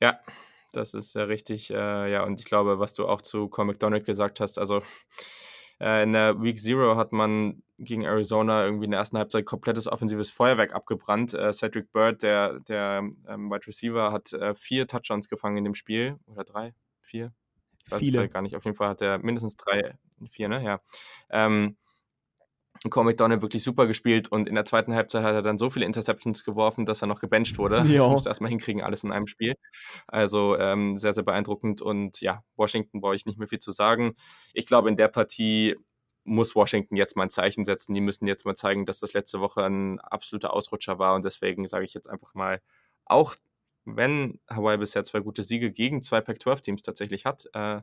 Ja, das ist ja richtig. Äh, ja, und ich glaube, was du auch zu Cole McDonald gesagt hast, also äh, in der Week Zero hat man gegen Arizona irgendwie in der ersten Halbzeit komplettes offensives Feuerwerk abgebrannt. Äh, Cedric Bird, der, der ähm, Wide Receiver, hat äh, vier Touchdowns gefangen in dem Spiel. Oder drei? Vier? Ich weiß Viele. gar nicht. Auf jeden Fall hat er mindestens drei, vier, ne? Ja. Ähm, Cole McDonald wirklich super gespielt und in der zweiten Halbzeit hat er dann so viele Interceptions geworfen, dass er noch gebencht wurde. [LAUGHS] Jo. Das musste erstmal hinkriegen, alles in einem Spiel. Also ähm, sehr, sehr beeindruckend und ja, Washington brauche ich nicht mehr viel zu sagen. Ich glaube, in der Partie muss Washington jetzt mal ein Zeichen setzen. Die müssen jetzt mal zeigen, dass das letzte Woche ein absoluter Ausrutscher war und deswegen sage ich jetzt einfach mal, auch wenn Hawaii bisher zwei gute Siege gegen zwei Pac-12-Teams tatsächlich hat, äh,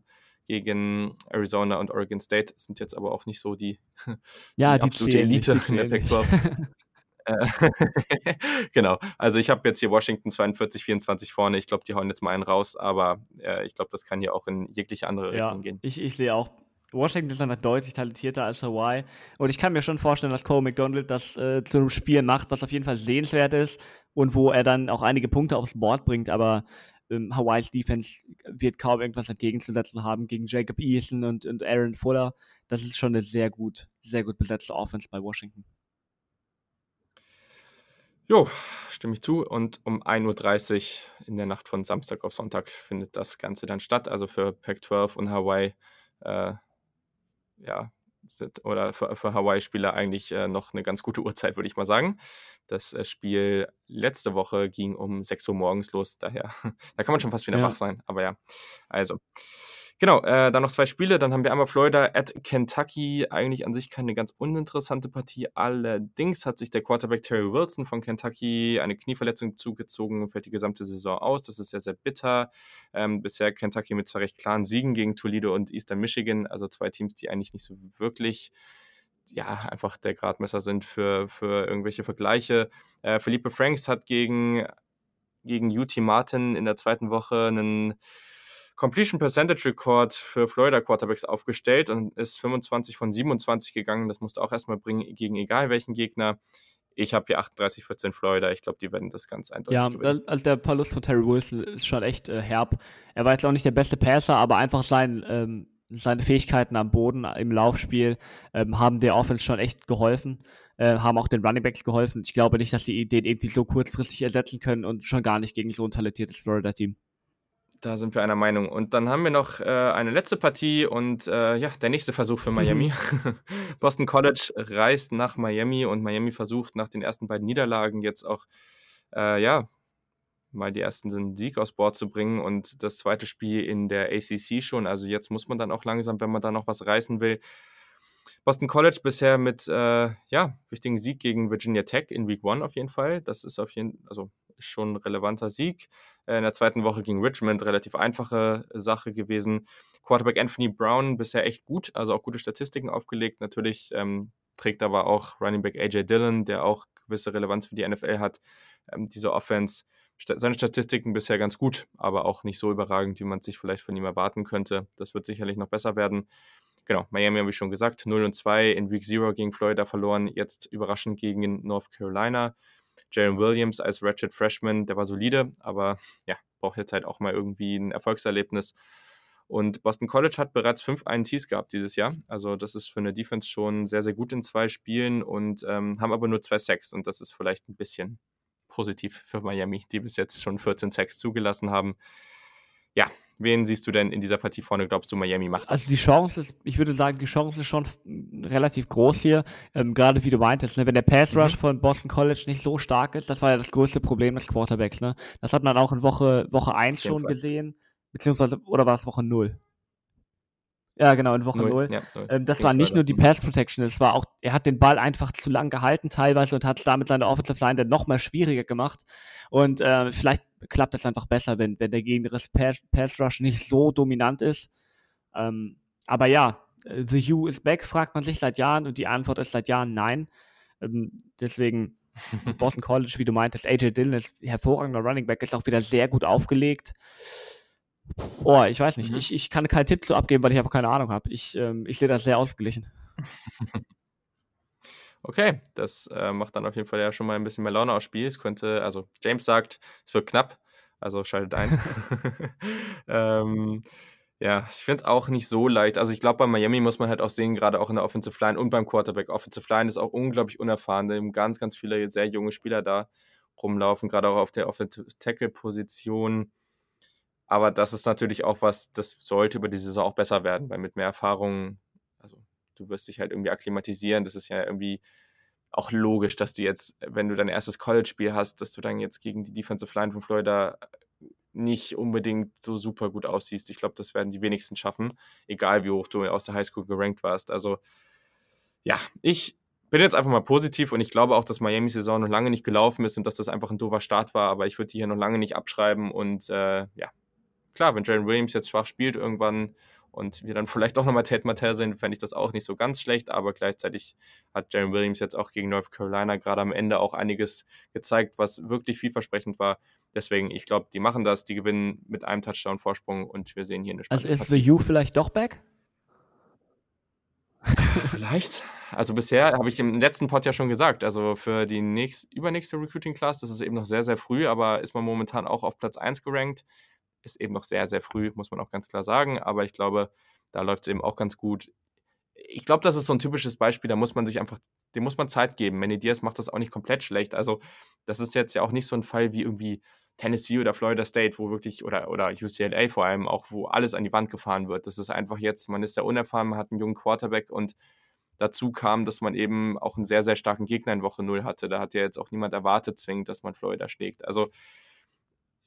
gegen Arizona und Oregon State sind jetzt aber auch nicht so die, [LAUGHS] ja, die, die absolute Elite die in der Pac-12. [LAUGHS] Äh, [LAUGHS] genau, also ich habe jetzt hier Washington 42, 24 vorne. Ich glaube, die hauen jetzt mal einen raus, aber äh, ich glaube, das kann hier auch in jegliche andere ja, Richtung gehen. Ich, ich sehe auch, Washington ist einfach deutlich talentierter als Hawaii. Und ich kann mir schon vorstellen, dass Cole McDonald das äh, zu einem Spiel macht, was auf jeden Fall sehenswert ist und wo er dann auch einige Punkte aufs Board bringt. Aber ähm, Hawaiis Defense wird kaum irgendwas entgegenzusetzen haben gegen Jacob Eason und, und Aaron Fuller. Das ist schon eine sehr gut, sehr gut besetzte Offense bei Washington. Jo, stimme ich zu. Und um 1.30 Uhr in der Nacht von Samstag auf Sonntag findet das Ganze dann statt. Also für Pac-12 und Hawaii, äh, ja, oder für, für Hawaii-Spieler eigentlich äh, noch eine ganz gute Uhrzeit, würde ich mal sagen. Das äh, Spiel letzte Woche ging um 6 Uhr morgens los, daher, [LAUGHS] da kann man schon fast wieder ja. wach sein. Aber ja, also. Genau, äh, dann noch zwei Spiele. Dann haben wir einmal Florida at Kentucky. Eigentlich an sich keine ganz uninteressante Partie. Allerdings hat sich der Quarterback Terry Wilson von Kentucky eine Knieverletzung zugezogen und fällt die gesamte Saison aus. Das ist sehr, sehr bitter. Ähm, bisher Kentucky mit zwei recht klaren Siegen gegen Toledo und Eastern Michigan. Also zwei Teams, die eigentlich nicht so wirklich ja, einfach der Gradmesser sind für, für irgendwelche Vergleiche. Äh, Felipe Franks hat gegen, gegen UT Martin in der zweiten Woche einen Completion Percentage Record für Florida Quarterbacks aufgestellt und ist 25 von 27 gegangen. Das musste auch erstmal bringen gegen egal welchen Gegner. Ich habe hier 38, 14 Florida. Ich glaube, die werden das ganz eindeutig ja, gewinnen. Also der Verlust von Terry Wilson ist schon echt äh, herb. Er war jetzt auch nicht der beste Passer, aber einfach sein, ähm, seine Fähigkeiten am Boden im Laufspiel ähm, haben der Offense schon echt geholfen. Äh, haben auch den Running Backs geholfen. Ich glaube nicht, dass die den irgendwie so kurzfristig ersetzen können und schon gar nicht gegen so ein talentiertes Florida-Team. Da sind wir einer Meinung. Und dann haben wir noch äh, eine letzte Partie und äh, ja, der nächste Versuch für Miami. [LAUGHS] Boston College reist nach Miami und Miami versucht nach den ersten beiden Niederlagen jetzt auch, äh, ja, mal die ersten Sieg aus Bord zu bringen und das zweite Spiel in der ACC schon. Also jetzt muss man dann auch langsam, wenn man da noch was reißen will. Boston College bisher mit, äh, ja, wichtigen Sieg gegen Virginia Tech in Week One auf jeden Fall. Das ist auf jeden, also schon ein relevanter Sieg. Äh, in der zweiten Woche gegen Richmond relativ einfache Sache gewesen. Quarterback Anthony Brown bisher echt gut, also auch gute Statistiken aufgelegt. Natürlich ähm, trägt aber auch Running Back AJ Dillon, der auch gewisse Relevanz für die NFL hat. Ähm, diese Offense, seine Statistiken bisher ganz gut, aber auch nicht so überragend, wie man sich vielleicht von ihm erwarten könnte. Das wird sicherlich noch besser werden. Genau, Miami habe ich schon gesagt, 0 und 2 in Week 0 gegen Florida verloren, jetzt überraschend gegen North Carolina. Jalen Williams als Ratchet Freshman, der war solide, aber ja, braucht jetzt halt auch mal irgendwie ein Erfolgserlebnis. Und Boston College hat bereits fünf INTs gehabt dieses Jahr. Also das ist für eine Defense schon sehr, sehr gut in zwei Spielen und ähm, haben aber nur zwei Sacks. Und das ist vielleicht ein bisschen positiv für Miami, die bis jetzt schon 14 Sacks zugelassen haben. Ja, wen siehst du denn in dieser Partie vorne, glaubst du, Miami macht das? Also die Chance ist, ich würde sagen, die Chance ist schon relativ groß hier. Ähm, gerade wie du meintest, ne? wenn der Pass Rush mhm. von Boston College nicht so stark ist, das war ja das größte Problem des Quarterbacks. Ne? Das hat man auch in Woche, Woche 1 schon Fall. gesehen beziehungsweise, oder war es Woche 0? Ja, genau, in Woche 0. Ja, ähm, das war nicht nur die Pass Protection, es war auch, er hat den Ball einfach zu lang gehalten teilweise und hat es damit seine Offensive Line dann noch mal schwieriger gemacht. Und äh, vielleicht klappt das einfach besser, wenn, wenn der gegnerische Pass, Pass Rush nicht so dominant ist. Ähm, aber ja, The U is back, fragt man sich seit Jahren und die Antwort ist seit Jahren nein. Ähm, deswegen [LAUGHS] Boston College, wie du meintest, AJ Dillon ist hervorragender Running Back, ist auch wieder sehr gut aufgelegt. Oh, ich weiß nicht. Mhm. Ich, ich kann keinen Tipp zu abgeben, weil ich einfach keine Ahnung habe. Ich, ähm, ich sehe das sehr ausgeglichen. [LAUGHS] Okay, das äh, macht dann auf jeden Fall ja schon mal ein bisschen mehr Laune aufs Spiel. Es könnte, also James sagt, es wird knapp, also schaltet ein. [LAUGHS] [LAUGHS] ähm, ja, ich finde es auch nicht so leicht. Also ich glaube, bei Miami muss man halt auch sehen, gerade auch in der Offensive Line und beim Quarterback. Offensive Line ist auch unglaublich unerfahren. Da haben ganz, ganz viele sehr junge Spieler da rumlaufen, gerade auch auf der Offensive Tackle-Position. Aber das ist natürlich auch was, das sollte über die Saison auch besser werden, weil mit mehr Erfahrung, also du wirst dich halt irgendwie akklimatisieren. Das ist ja irgendwie auch logisch, dass du jetzt, wenn du dein erstes College-Spiel hast, dass du dann jetzt gegen die Defensive Line von Florida nicht unbedingt so super gut aussiehst. Ich glaube, das werden die wenigsten schaffen, egal wie hoch du aus der Highschool gerankt warst. Also ja, ich bin jetzt einfach mal positiv und ich glaube auch, dass Miami Saison noch lange nicht gelaufen ist und dass das einfach ein doofer Start war, aber ich würde die hier noch lange nicht abschreiben und äh, ja, klar, wenn Jalen Williams jetzt schwach spielt irgendwann und wir dann [LAUGHS] vielleicht auch nochmal Tate Martell sehen, fände ich das auch nicht so ganz schlecht, aber gleichzeitig hat Jalen Williams jetzt auch gegen North Carolina gerade am Ende auch einiges gezeigt, was wirklich vielversprechend war. Deswegen, ich glaube, die machen das, die gewinnen mit einem Touchdown Vorsprung und wir sehen hier eine spannende Also ist The U vielleicht doch back? Vielleicht. Also bisher habe ich im letzten Pod ja schon gesagt, also für die nächst, übernächste Recruiting Class, das ist eben noch sehr, sehr früh, aber ist man momentan auch auf Platz 1 gerankt ist eben noch sehr, sehr früh, muss man auch ganz klar sagen. Aber ich glaube, da läuft es eben auch ganz gut. Ich glaube, das ist so ein typisches Beispiel, da muss man sich einfach, dem muss man Zeit geben. Manny Diaz macht das auch nicht komplett schlecht. Also, das ist jetzt ja auch nicht so ein Fall wie irgendwie Tennessee oder Florida State, wo wirklich, oder, oder UCLA vor allem auch, wo alles an die Wand gefahren wird. Das ist einfach jetzt, man ist ja unerfahren, man hat einen jungen Quarterback und dazu kam, dass man eben auch einen sehr, sehr starken Gegner in Woche 0 hatte. Da hat ja jetzt auch niemand erwartet zwingend, dass man Florida schlägt. Also,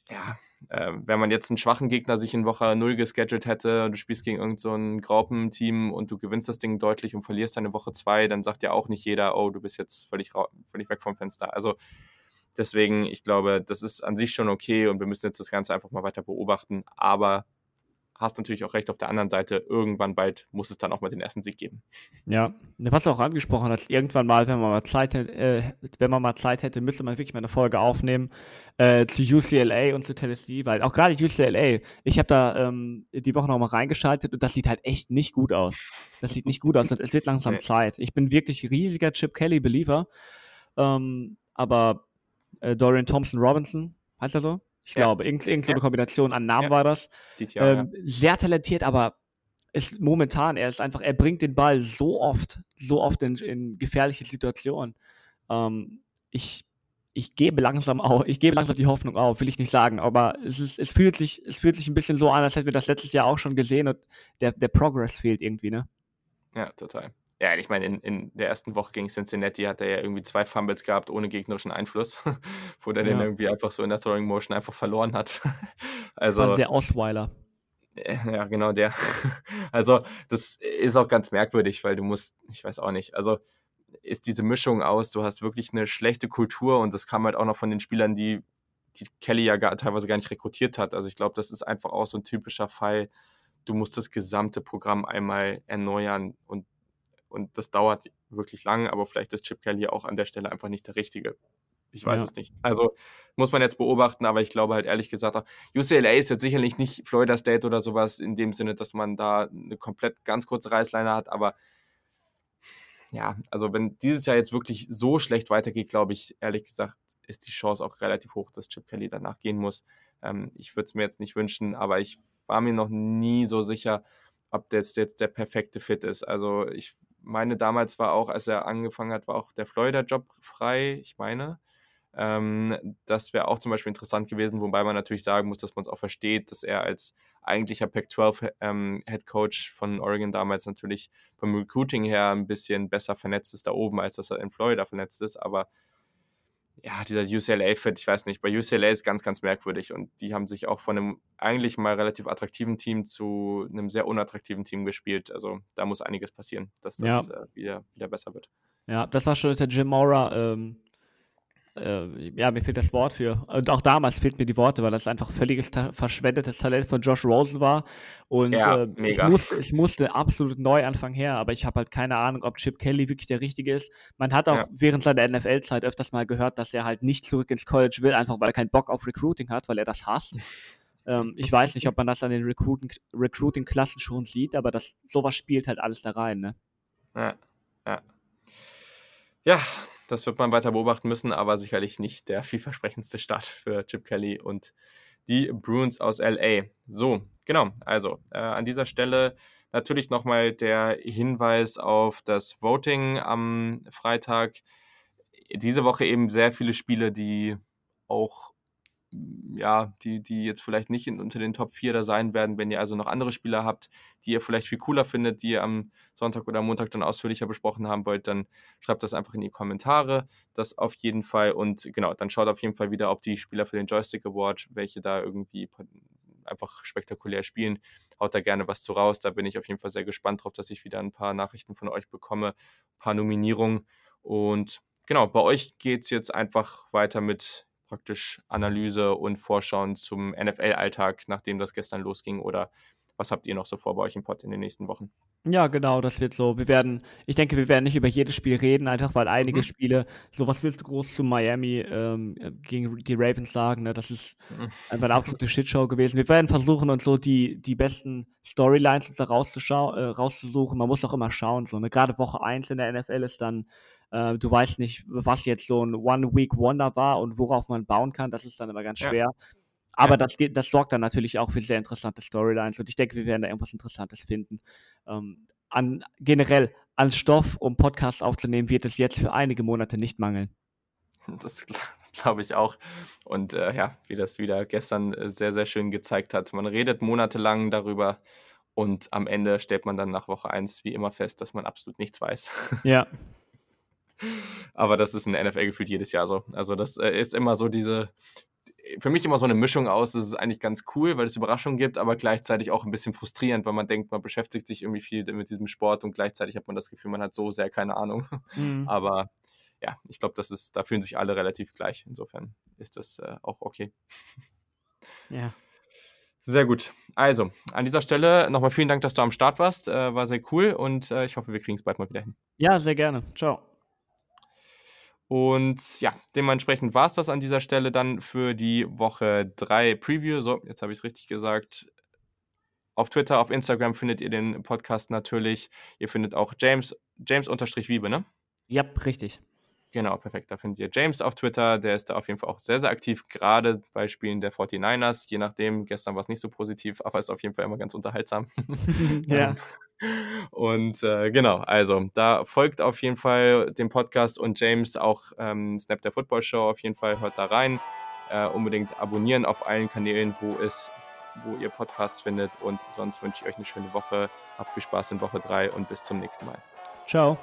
ja, äh, wenn man jetzt einen schwachen Gegner sich in Woche 0 gescheduled hätte, du spielst gegen irgendein so Graupenteam und du gewinnst das Ding deutlich und verlierst dann Woche 2, dann sagt ja auch nicht jeder, oh, du bist jetzt völlig, völlig weg vom Fenster. Also deswegen, ich glaube, das ist an sich schon okay und wir müssen jetzt das Ganze einfach mal weiter beobachten. Aber hast natürlich auch recht, auf der anderen Seite, irgendwann bald muss es dann auch mal den ersten Sieg geben. Ja, was du auch angesprochen hast, irgendwann mal, wenn man mal Zeit, äh, wenn man mal Zeit hätte, müsste man wirklich mal eine Folge aufnehmen äh, zu UCLA und zu Tennessee, weil auch gerade UCLA, ich habe da ähm, die Woche noch mal reingeschaltet und das sieht halt echt nicht gut aus. Das sieht nicht gut aus und es wird langsam [LAUGHS] nee. Zeit. Ich bin wirklich riesiger Chip Kelly-Believer, ähm, aber äh, Dorian Thompson Robinson, heißt er so? Ich ja. glaube, irgend, irgend so eine Kombination an Namen ja. war das. Jahr, ähm, sehr talentiert, aber ist momentan, er ist einfach, er bringt den Ball so oft, so oft in, in gefährliche Situationen. Ähm, ich, ich gebe langsam auf, ich gebe langsam die Hoffnung auf, will ich nicht sagen, aber es ist, es fühlt sich, es fühlt sich ein bisschen so an, als hätten wir das letztes Jahr auch schon gesehen und der, der Progress fehlt irgendwie, ne? Ja, total. Ja, ich meine, in, in der ersten Woche gegen Cincinnati hat er ja irgendwie zwei Fumbles gehabt ohne gegnerischen Einfluss, [LAUGHS] wo der ja. den irgendwie einfach so in der Throwing Motion einfach verloren hat. [LAUGHS] also der Osweiler. Ja, genau der. [LAUGHS] Also das ist auch ganz merkwürdig, weil du musst, ich weiß auch nicht, also ist diese Mischung aus, du hast wirklich eine schlechte Kultur und das kam halt auch noch von den Spielern, die, die Kelly ja gar, teilweise gar nicht rekrutiert hat. Also ich glaube, das ist einfach auch so ein typischer Fall, du musst das gesamte Programm einmal erneuern und und das dauert wirklich lang, aber vielleicht ist Chip Kelly auch an der Stelle einfach nicht der Richtige. Ich weiß ja. es nicht. Also muss man jetzt beobachten, aber ich glaube halt ehrlich gesagt, auch, UCLA ist jetzt sicherlich nicht Florida State oder sowas in dem Sinne, dass man da eine komplett ganz kurze Reißleine hat, aber ja, also wenn dieses Jahr jetzt wirklich so schlecht weitergeht, glaube ich, ehrlich gesagt, ist die Chance auch relativ hoch, dass Chip Kelly danach gehen muss. Ähm, ich würde es mir jetzt nicht wünschen, aber ich war mir noch nie so sicher, ob das jetzt der perfekte Fit ist. Also ich meine, damals war auch, als er angefangen hat, war auch der Florida-Job frei, ich meine. Ähm, das wäre auch zum Beispiel interessant gewesen, wobei man natürlich sagen muss, dass man es auch versteht, dass er als eigentlicher Pac-12 ähm, Head Coach von Oregon damals natürlich vom Recruiting her ein bisschen besser vernetzt ist da oben, als dass er in Florida vernetzt ist. Aber ja, dieser UCLA-Fit, ich weiß nicht, bei UCLA ist ganz, ganz merkwürdig und die haben sich auch von einem eigentlich mal relativ attraktiven Team zu einem sehr unattraktiven Team gespielt. Also da muss einiges passieren, dass das ja. äh, wieder, wieder besser wird. Ja, das war schon der Jim Mora ähm, äh, ja, mir fehlt das Wort für. Und auch damals fehlt mir die Worte, weil das einfach völliges ta verschwendetes Talent von Josh Rosen war. Und ja, äh, es, musste, es musste absolut Neuanfang her, aber ich habe halt keine Ahnung, ob Chip Kelly wirklich der Richtige ist. Man hat auch ja. während seiner NFL-Zeit öfters mal gehört, dass er halt nicht zurück ins College will, einfach weil er keinen Bock auf Recruiting hat, weil er das hasst. ähm, ich weiß nicht, ob man das an den Recruiting-Klassen Recruiting schon sieht, aber das, sowas spielt halt alles da rein, ne? Ja, ja. Ja, das wird man weiter beobachten müssen, aber sicherlich nicht der [LAUGHS] vielversprechendste Start für Chip Kelly und die Bruins aus LA. So, genau. Also äh, an dieser Stelle natürlich nochmal der Hinweis auf das Voting am Freitag. Diese Woche eben sehr viele Spiele, die auch ja, die, die jetzt vielleicht nicht in, unter den Top 4 da sein werden, wenn ihr also noch andere Spieler habt, die ihr vielleicht viel cooler findet, die ihr am Sonntag oder Montag dann ausführlicher besprochen haben wollt, dann schreibt das einfach in die Kommentare. Das auf jeden Fall. Und genau, dann schaut auf jeden Fall wieder auf die Spieler für den Joystick Award, welche da irgendwie einfach spektakulär spielen. Haut da gerne was zu raus. Da bin ich auf jeden Fall sehr gespannt drauf, dass ich wieder ein paar Nachrichten von euch bekomme, ein paar Nominierungen. Und genau, bei euch geht es jetzt einfach weiter mit praktisch Analyse und Vorschauen zum NFL-Alltag, nachdem das gestern losging? Oder was habt ihr noch so vor bei euch im Pod in den nächsten Wochen? Ja, genau, das wird so. Wir werden, ich denke, wir werden nicht über jedes Spiel reden, einfach weil einige mhm. Spiele, so was willst du groß zu Miami ähm, gegen die Ravens sagen, ne? das ist mhm. einfach eine absolute Shitshow gewesen. Wir werden versuchen, uns so die, die besten Storylines da äh, rauszusuchen. Man muss auch immer schauen, so, ne? gerade Woche 1 in der NFL ist dann äh, du weißt nicht, was jetzt so ein One-Week-Wonder war und worauf man bauen kann. Das ist dann immer ganz schwer. Ja. Aber ja. das, das sorgt dann natürlich auch für sehr interessante Storylines und ich denke, wir werden da irgendwas Interessantes finden. Ähm, an, generell an Stoff, um Podcasts aufzunehmen, wird es jetzt für einige Monate nicht mangeln. Das, das glaube ich auch. Und äh, ja, wie das wieder gestern äh, sehr, sehr schön gezeigt hat. Man redet monatelang darüber und am Ende stellt man dann nach Woche 1 wie immer fest, dass man absolut nichts weiß. Ja. [LAUGHS] Aber das ist in der NFL gefühlt jedes Jahr so. Also das äh, ist immer so diese, für mich immer so eine Mischung aus. Das ist eigentlich ganz cool, weil es Überraschungen gibt, aber gleichzeitig auch ein bisschen frustrierend, weil man denkt, man beschäftigt sich irgendwie viel mit diesem Sport und gleichzeitig hat man das Gefühl, man hat so sehr keine Ahnung. Mhm. [LAUGHS] Aber ja, ich glaube, das ist, da fühlen sich alle relativ gleich. Insofern ist das äh, auch okay. Ja. Sehr gut. Also, an dieser Stelle nochmal vielen Dank, dass du am Start warst. Äh, war sehr cool und äh, ich hoffe, wir kriegen es bald mal wieder hin. Ja, sehr gerne. Ciao. Und ja, dementsprechend war es das an dieser Stelle dann für die Woche 3 Preview. So, jetzt habe ich es richtig gesagt. Auf Twitter, auf Instagram findet ihr den Podcast natürlich. Ihr findet auch James, James-Wiebe, ne? Ja, richtig. Genau, perfekt. Da findet ihr James auf Twitter. Der ist da auf jeden Fall auch sehr, sehr aktiv, gerade bei Spielen der 49ers. Je nachdem, gestern war es nicht so positiv, aber ist auf jeden Fall immer ganz unterhaltsam. [LAUGHS] ja. Und äh, genau, also da folgt auf jeden Fall dem Podcast und James auch ähm, Snap der Football Show. Auf jeden Fall hört da rein. Äh, unbedingt abonnieren auf allen Kanälen, wo es wo ihr Podcasts findet. Und sonst wünsche ich euch eine schöne Woche. Habt viel Spaß in Woche 3 und bis zum nächsten Mal. Ciao.